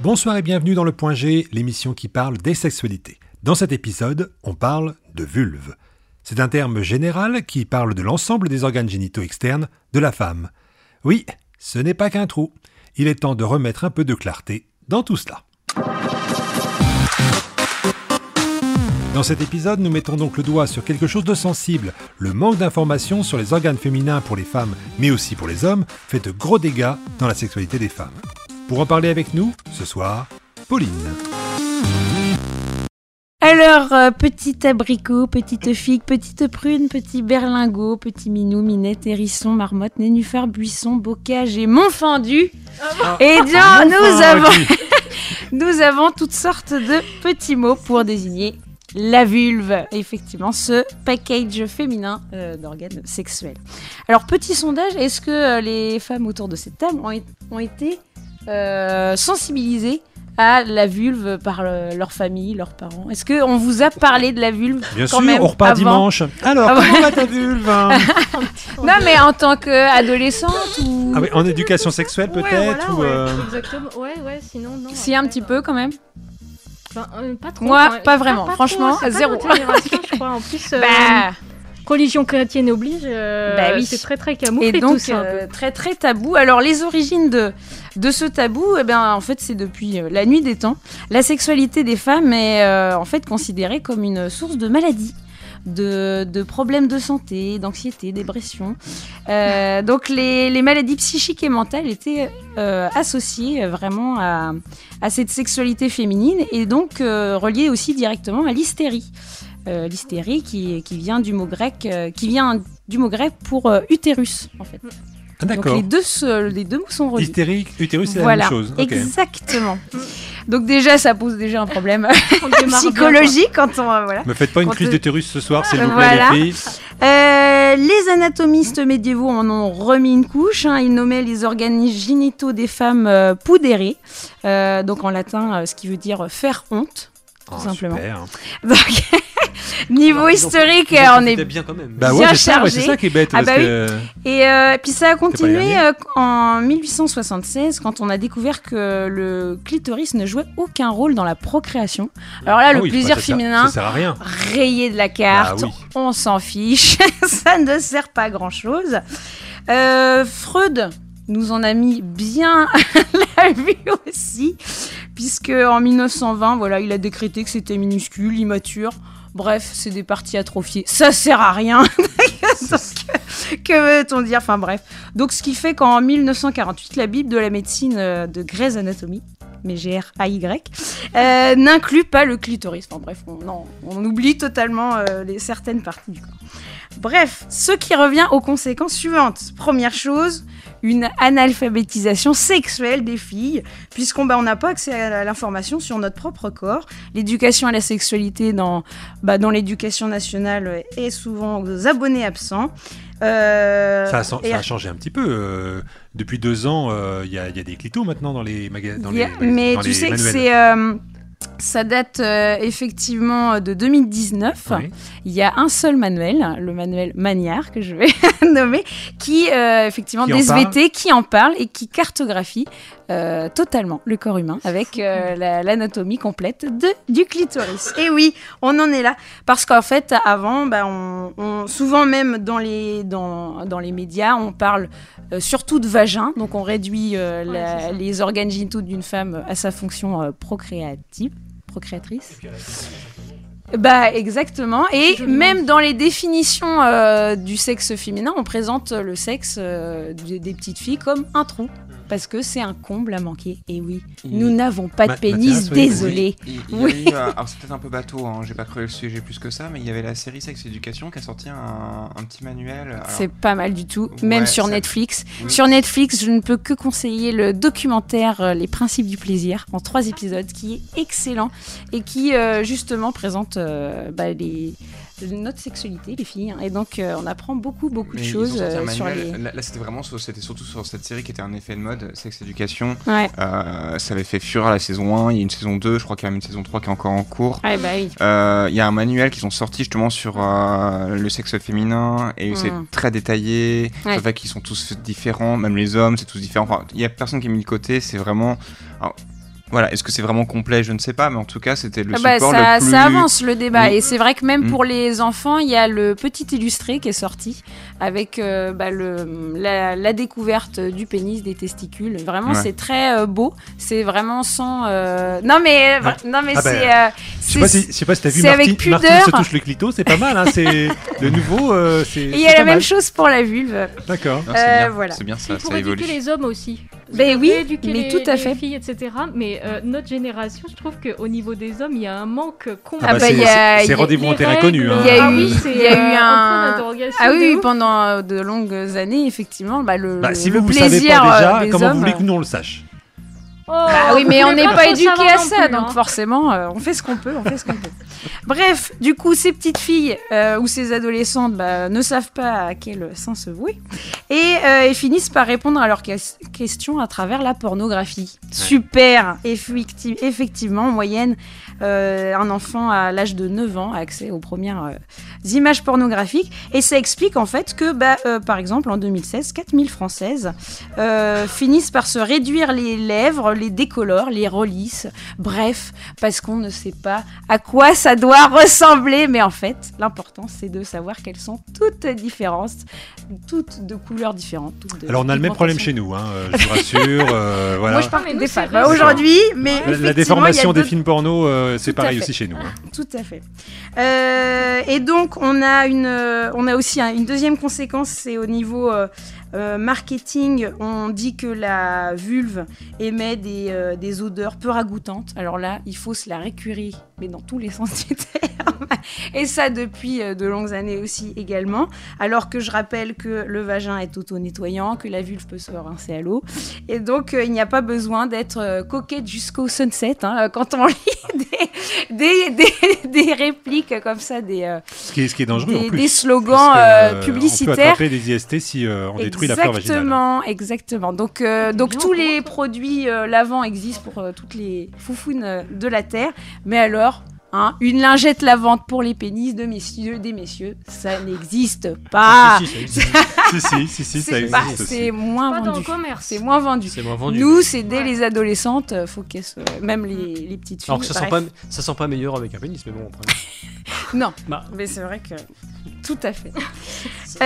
Bonsoir et bienvenue dans le Point G, l'émission qui parle des sexualités. Dans cet épisode, on parle de vulve. C'est un terme général qui parle de l'ensemble des organes génitaux externes de la femme. Oui, ce n'est pas qu'un trou. Il est temps de remettre un peu de clarté dans tout cela. Dans cet épisode, nous mettons donc le doigt sur quelque chose de sensible. Le manque d'informations sur les organes féminins pour les femmes, mais aussi pour les hommes, fait de gros dégâts dans la sexualité des femmes. Pour en parler avec nous, ce soir, Pauline. Alors, euh, petit abricot, petite figue, petite prune, petit berlingot, petit minou, minette, hérisson, marmotte, nénuphar, buisson, bocage et montfendu. Et bien, nous avons, nous avons toutes sortes de petits mots pour désigner la vulve, effectivement, ce package féminin euh, d'organes sexuels. Alors, petit sondage, est-ce que euh, les femmes autour de cette table ont été euh, sensibilisées à la vulve par euh, leur famille, leurs parents Est-ce qu'on vous a parlé de la vulve Bien quand sûr, même on repart avant dimanche. Alors, Avant- comment va ta vulve hein Non, mais en tant qu'adolescente ou... Ah oui, En éducation sexuelle Ouais, peut-être voilà, ou, ouais, euh, Exactement. Ouais, ouais, sinon, non. Si, un petit euh, peu quand même. enfin, euh, pas trop. Moi, pas vraiment. trop, Franchement, pas zéro. je crois. En plus, euh, Bah, religion chrétienne oblige. euh, Bah oui. C'est très, très camouflé et tout donc, ça. euh, très très tabou. Alors, les origines de, de ce tabou, eh bien, en fait, c'est depuis euh, la nuit des temps. La sexualité des femmes est euh, en fait considérée comme une source de maladie. De, de problèmes de santé, d'anxiété, dépression. Euh, donc les, les maladies psychiques et mentales étaient euh, associées vraiment à, à cette sexualité féminine et donc euh, reliées aussi directement à l'hystérie. Euh, l'hystérie qui, qui vient du mot grec, euh, qui vient du mot grec pour euh, utérus en fait. Ah, Donc D'accord. les deux, se- les deux mots sont reliés. Hystérique, utérus, c'est Voilà, la même chose. Ok. exactement. Donc déjà, ça pose déjà un problème bien, psychologique quand on euh, voilà. Me faites pas une Quand crise te- d'utérus ce soir, s'il vous plaît, Voilà. les filles. Euh, les anatomistes médiévaux en ont remis une couche. hein. Ils nommaient les organes génitaux des femmes euh, euh, donc en latin, euh, ce qui veut dire faire honte. Ah, simplement. super. Donc, niveau historique, on est bien quand même. Bah Bien ouais, c'est ça, ouais, chargé. c'est ça qui est bête. Ah parce bah oui. que- Et euh, puis ça a continué euh, en 1876 quand on a découvert que le clitoris ne jouait aucun rôle dans la procréation. Alors là, Ah le oui, plaisir bah, ça féminin Ça sert à rien. rayé de la carte, Bah oui. on s'en fiche, ça ne sert pas à grand chose. Freud nous en a mis bien la vue aussi, puisque en 1920, voilà, il a décrété que c'était minuscule, immature. Bref, c'est des parties atrophiées. Ça sert à rien. Que veut-on dire? Enfin bref. Donc ce qui fait qu'en 1948, la Bible de la médecine euh, de Grey's Anatomy, mais G-R-A-Y, euh, n'inclut pas le clitoris. Enfin bref, on, oublie totalement euh, certaines parties du corps. Bref, ce qui revient aux conséquences suivantes. Première chose, une analphabétisation sexuelle des filles, puisqu'on bah, n'a pas accès à l'information sur notre propre corps. L'éducation à la sexualité dans, bah, dans l'éducation nationale est souvent aux abonnés absents. Euh, Ça a, ça et- a changé un petit peu. euh, depuis deux ans, euh, il y, a, il y a des clitos maintenant dans les magasins. Mais dans tu les sais que c'est. Ça date euh, effectivement de 2019. Oui. Il y a un seul manuel, le manuel Magnard, que je vais nommer, qui, euh, effectivement, Qui d'SVT, qui en parle et qui cartographie euh, totalement le corps humain avec la- l'anatomie complète de, du clitoris. Et oui, on en est là. Parce qu'en fait, avant, bah, on, on- souvent même dans les, dans, dans les médias, on parle surtout de vagin. Donc on réduit Ouais, la- les organes génitaux d'une femme à sa fonction procréative, procréatrice. Bah exactement. Et même dans les définitions euh, du sexe féminin, on présente le sexe euh, des petites filles comme un trou. Parce que c'est un comble à manquer. Et oui, nous n'avons pas de pénis, oui, désolé. Il, il y Oui. eu, euh, alors c'est peut-être un peu bateau, hein, j'ai pas creusé le sujet plus que ça, mais il y avait la série Sex Education qui a sorti un, un petit manuel. alors- C'est pas mal du tout, même sur Netflix. Oui. Sur Netflix, je ne peux que conseiller le documentaire euh, Les principes du plaisir en trois épisodes, qui est excellent et qui euh, justement présente euh, bah, les, notre sexualité, les filles. hein. Et donc, euh, on apprend beaucoup, beaucoup de Mais choses euh, sur les. Là, là, c'était vraiment c'était surtout sur cette série qui était un effet de mode, Sex Education. Ouais, Euh, ça avait fait fureur la saison 1, il y a une saison 2, je crois qu'il y a même une saison 3 qui est encore en cours. ouais bah oui. Il y a un manuel qu'ils ont sorti justement sur le sexe féminin et c'est Mm. très détaillé. Ouais. Fait qu'ils sont tous différents, même les hommes, c'est tous différent. Enfin, il y a personne qui est mis de côté, c'est vraiment. alors, Voilà, est-ce que c'est vraiment complet Je ne sais pas, mais en tout cas, c'était le Ah bah, support ça, le plus. ça avance le débat. Et c'est vrai que même Mm. pour les enfants, il y a le petit illustré qui est sorti avec euh, bah, le, la, la découverte du pénis, des testicules. Vraiment, Ouais. c'est très euh, beau. C'est vraiment sans. euh, Non, mais, Ouais. non, mais Ah bah, c'est. euh, Je sais pas c'est- si, je sais pas si t'as vu c'est avec pudeur. Martine se touche le clito, c'est pas mal, hein, c'est le nouveau, euh. Et il y a la même chose pour la vulve. D'accord. C'est bien, voilà. c'est bien ça, Pour ça éduquer évolue. les hommes aussi. Ben oui, Éduquer mais les, tout à les fait. filles, etc. Mais euh, notre génération, je trouve qu'au niveau des hommes, il y a un manque complet. Ah bah, bah, c'est- il y a- c'est- il y c'est a- rendez-vous en Les terrain règles, connu. hein. Il y a ah eu- oui, c'est il y a eu euh, un- point d'interrogation Ah oui, de oui, ouf. pendant euh, de longues années, effectivement, bah, le, Bah, si le vous, savez plaisir pas déjà, euh, des comment hommes, vous voulez que nous on le sache? Oh, Bah oui, mais vous on voulez n'est pas trop éduqué savoir à non ça, plus, donc hein. forcément, euh, on fait ce qu'on peut, on fait ce qu'on peut. Bref, du coup, ces petites filles euh, ou ces adolescentes bah, ne savent pas à quel sens se vouer et euh, finissent par répondre à leurs ques- questions à travers la pornographie. Super, effecti- effectivement, en moyenne, euh, un enfant à l'âge de 9 ans a accès aux premières images pornographiques et ça explique en fait que, bah, par exemple, en 2016, 4000 Françaises finissent par se réduire les lèvres, les décolorent, les relissent, bref, parce qu'on ne sait pas à quoi ça doit ressembler. Mais en fait, l'important, c'est de savoir qu'elles sont toutes différentes, toutes de couleurs différentes. toutes de Alors on a le même problème chez nous, hein, je vous rassure. euh, voilà. Moi, je parle des femmes. Aujourd'hui, mais La- déformation des films porno, euh, c'est pareil aussi chez nous. hein. Tout à fait. Euh, et donc, on a, une, on a aussi un- une deuxième conséquence, c'est au niveau euh, marketing. On dit que la vulve émet des, euh, des odeurs peu ragoûtantes. Alors là, il faut se la récurer, mais dans tous les sens du terme. Et ça depuis euh, de longues années aussi également. Alors que je rappelle que le vagin est auto-nettoyant, que la vulve peut se rincer à l'eau. Et donc, il n'y a pas besoin d'être coquette jusqu'au sunset hein, quand on lit des, des, des, des répliques comme ça, des, Ce qui est, ce qui est dangereux en des, plus. des slogans euh, euh, On peut publicitaires. attraper des IST si on détruit la flore vaginale. Exactement, exactement. Donc, euh, donc tous les produits euh, lavants existent pour euh, toutes les foufounes de la terre. Mais alors, hein, une lingette lavante pour les pénis de messieurs, des messieurs, ça n'existe pas. Ah, si, si, ça existe. si, si, ça C'est existe c'est moins Pas dans le vendu. commerce. C'est moins vendu. C'est moins vendu. Nous, c'est dès Ouais. les adolescentes, faut qu'elles se... même les, les petites filles. Alors que ça sent, bref. pas, ça sent pas meilleur avec un pénis, mais bon, après. Non, Bah. mais c'est vrai que tout à fait.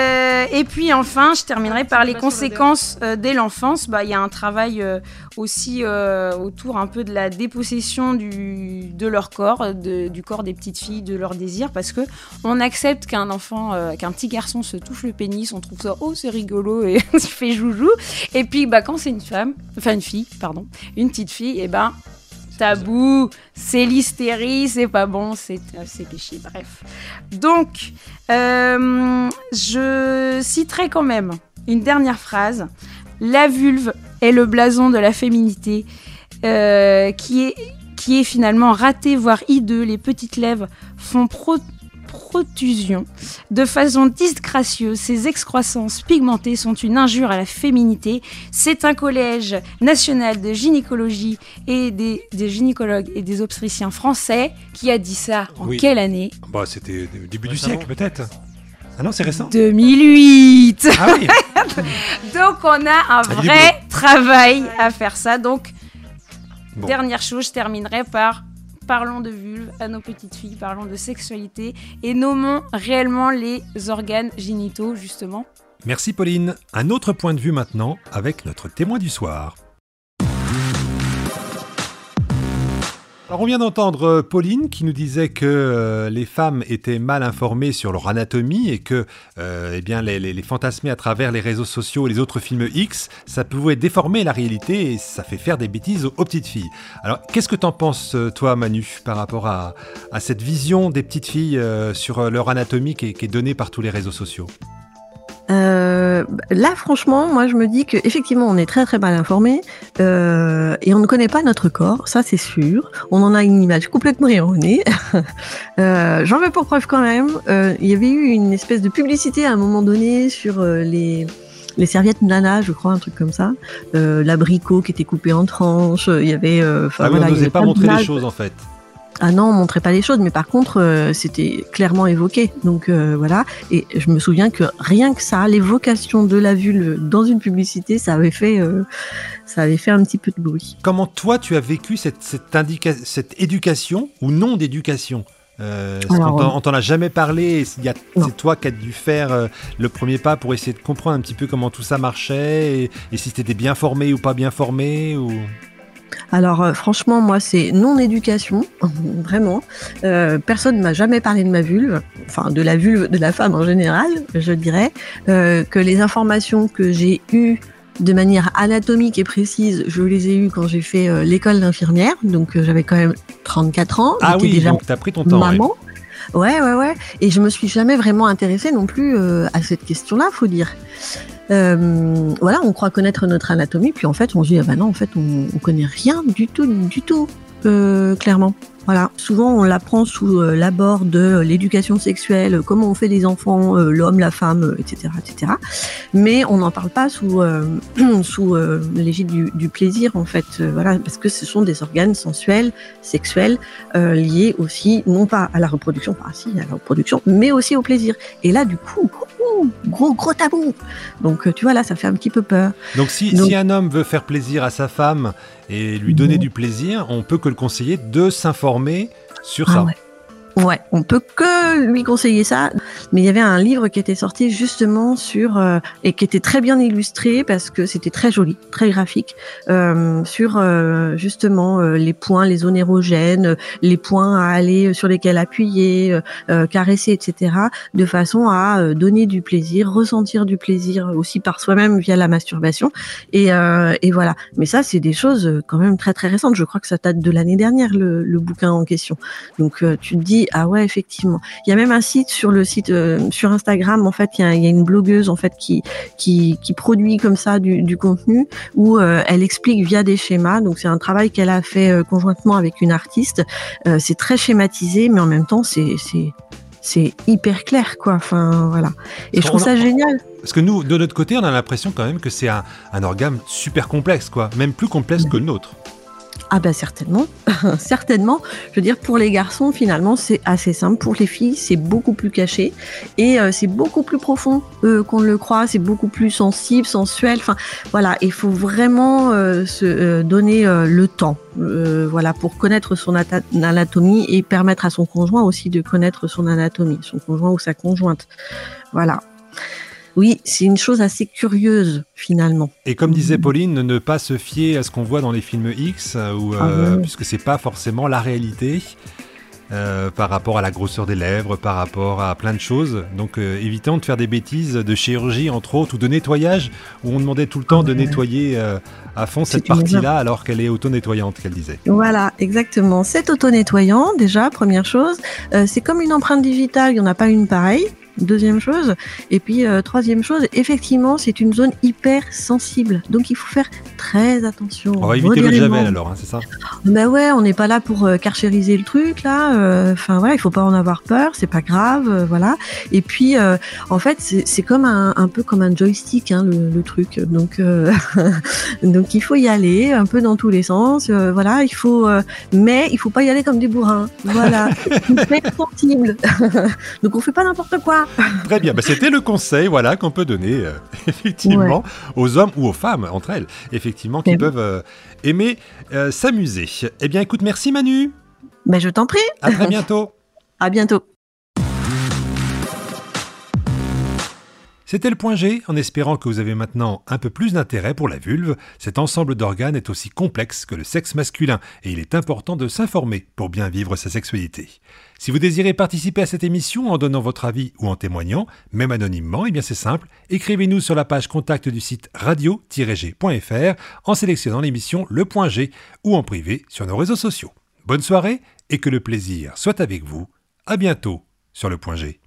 Euh, et puis enfin, je terminerai Un par les conséquences euh, dès l'enfance. Bah, il y a un travail euh, aussi autour un peu de la dépossession du, de leur corps, de- du corps des petites filles, de leurs désirs, parce que on accepte qu'un enfant, qu'un petit garçon se touche le pénis, on trouve ça oh c'est rigolo et on se fait joujou. Et puis bah quand c'est une femme, enfin une fille, pardon, une petite fille, et ben tabou, c'est l'hystérie, c'est pas bon, c'est euh, péché, bref. Donc, euh, je citerai quand même une dernière phrase. La vulve est le blason de la féminité euh, qui, est, qui est finalement raté, voire hideux. Les petites lèvres font pro- protrusion. De façon disgracieuse, ces excroissances pigmentées sont une injure à la féminité. C'est un collège national de gynécologie et des, des gynécologues et des obstétriciens français qui a dit ça en Oui. quelle année? Bah, c'était au début du siècle peut-être. Ah non, c'est récent 2008 Ah oui Donc on a un Ah, vrai travail à faire ça. Donc, Bon. dernière chose, je terminerai par parlons de vulve à nos petites filles, parlons de sexualité et nommons réellement les organes génitaux, justement. Merci Pauline. Un autre point de vue maintenant avec notre témoin du soir. Alors on vient d'entendre euh, Pauline qui nous disait que euh, les femmes étaient mal informées sur leur anatomie et que euh, eh bien, les, les, fantasmer à travers les réseaux sociaux et les autres films X, ça pouvait déformer la réalité et ça fait faire des bêtises aux, petites filles. Alors qu'est-ce que t'en penses toi Manu par rapport à, cette vision des petites filles sur leur anatomie qui est, donnée par tous les réseaux sociaux? Là, franchement, moi, je me dis que effectivement, on est très très mal informé euh, et on ne connaît pas notre corps, ça c'est sûr. On en a une image complètement erronée. euh, J'en veux pour preuve quand même. euh, Il y avait eu une espèce de publicité à un moment donné sur euh, les les serviettes Nana, je crois, un truc comme ça. Euh, L'abricot qui était coupé en tranches. Il y avait. euh, Ah oui, voilà, on n'osait pas montrer les choses en fait. Ah non, on montrait pas les choses, mais par contre, euh, c'était clairement évoqué. Donc euh, voilà. Et je me souviens que rien que ça, l'évocation de la vulve dans une publicité, ça avait fait, euh, ça avait fait un petit peu de bruit. Comment toi tu as vécu cette, cette, éducation ou non d'éducation? Euh, Alors, on t'en a jamais parlé, c'est toi qui as dû faire euh, le premier pas pour essayer de comprendre un petit peu comment tout ça marchait et, et si t'étais bien formé ou pas bien formé ou... Alors euh, franchement, moi, c'est non-éducation, vraiment. Euh, personne ne m'a jamais parlé de ma vulve, enfin de la vulve de la femme en général, je dirais. Euh, que les informations que j'ai eues de manière anatomique et précise, je les ai eues quand j'ai fait euh, l'école d'infirmière, donc j'avais quand même 34 ans. Ah oui, déjà donc t'as pris ton temps. ouais. maman. Ouais, ouais, ouais. Et je me suis jamais vraiment intéressée non plus euh, à cette question-là, faut dire. Euh, voilà, on croit connaître notre anatomie, puis en fait, on se dit, ah bah non, en fait, on, on connaît rien du tout, du tout, euh, clairement. Voilà, souvent on l'apprend sous euh, l'abord de l'éducation sexuelle, euh, comment on fait des enfants, euh, l'homme, la femme, euh, etc., etc. Mais on n'en parle pas sous euh, sous euh, l'égide du, du plaisir en fait, euh, voilà, parce que ce sont des organes sensuels, sexuels, euh, liés aussi non pas à la reproduction, enfin si à la reproduction, mais aussi au plaisir. Et là, du coup, gros gros tabou. Donc euh, tu vois là, ça fait un petit peu peur. Donc si, Donc- si un homme veut faire plaisir à sa femme et lui donner du plaisir, on peut que le conseiller de s'informer sur Ah ça. ouais. Ouais, on peut que lui conseiller ça. Mais il y avait un livre qui était sorti justement sur euh, et qui était très bien illustré parce que c'était très joli, très graphique euh, sur euh, justement euh, les points, les zones érogènes, les points à aller sur lesquels appuyer, euh, euh, caresser, etc. De façon à euh, donner du plaisir, ressentir du plaisir aussi par soi-même via la masturbation. Et, euh, et voilà. Mais ça, c'est des choses euh, quand même très très récentes. Je crois que ça date de l'année dernière le, le bouquin en question. Donc euh, tu te dis ah ouais effectivement. Il y a même un site sur le site euh, sur Instagram en fait il y a, il y a une blogueuse en fait qui qui, qui produit comme ça du, du contenu où euh, elle explique via des schémas. Donc c'est un travail qu'elle a fait euh, conjointement avec une artiste. C'est très schématisé mais en même temps c'est c'est c'est hyper clair quoi. Enfin voilà. Et je trouve ça génial. Parce que nous, de notre côté, on a l'impression quand même que c'est un, un organe super complexe, quoi. Même plus complexe que le nôtre. Ah ben certainement, certainement. Je veux dire pour les garçons finalement c'est assez simple. Pour les filles c'est beaucoup plus caché et euh, c'est beaucoup plus profond qu'on le croit. C'est beaucoup plus sensible, sensuel. Enfin voilà, il faut vraiment euh, se euh, donner le temps, voilà, pour connaître son anatomie et permettre à son conjoint aussi de connaître son anatomie, son conjoint ou sa conjointe. Voilà. Oui, c'est une chose assez curieuse finalement. Et comme disait. Pauline, ne pas se fier à ce qu'on voit dans les films X, euh, Ah euh, ouais. puisque c'est pas forcément la réalité. euh, par rapport à la grosseur des lèvres, par rapport à plein de choses. Donc euh, évitons de faire des bêtises de chirurgie entre autres ou de nettoyage où on demandait tout le temps de Ah nettoyer euh, à fond cette partie-là alors qu'elle est auto-nettoyante qu'elle disait. Voilà, exactement. C'est auto-nettoyant, déjà, première chose. C'est comme une empreinte digitale, il n'y en a pas une pareille. Deuxième chose. Et puis, euh, troisième chose, effectivement, c'est une zone hyper sensible. Donc, il faut faire très attention. On va éviter le javel alors, hein, c'est ça Bah ouais, on n'est pas là pour euh, carchériser le truc là. euh, Enfin voilà, il faut pas en avoir peur, c'est pas grave, euh, voilà. Et puis en fait, c'est comme un, un peu comme un joystick hein, le, le truc. Donc donc il faut y aller un peu dans tous les sens. voilà, il faut, mais il faut pas y aller comme des bourrins. Voilà, hyper sensible. donc on fait pas n'importe quoi. Très bien, bah, c'était le conseil voilà, qu'on peut donner euh, effectivement aux hommes ou aux femmes entre elles, effectivement, qui Eh peuvent euh, aimer euh, s'amuser. Eh bien écoute, merci Manu, Ben je t'en prie. à très bientôt. À bientôt. C'était le point G, en espérant que vous avez maintenant un peu plus d'intérêt pour la vulve. Cet ensemble d'organes est aussi complexe que le sexe masculin et il est important de s'informer pour bien vivre sa sexualité. Si vous désirez participer à cette émission en donnant votre avis ou en témoignant, même anonymement, eh bien c'est simple, écrivez-nous sur la page contact du site radio-g.fr en sélectionnant l'émission Le Point G ou en privé sur nos réseaux sociaux. Bonne soirée et que le plaisir soit avec vous. À bientôt sur Le Point G.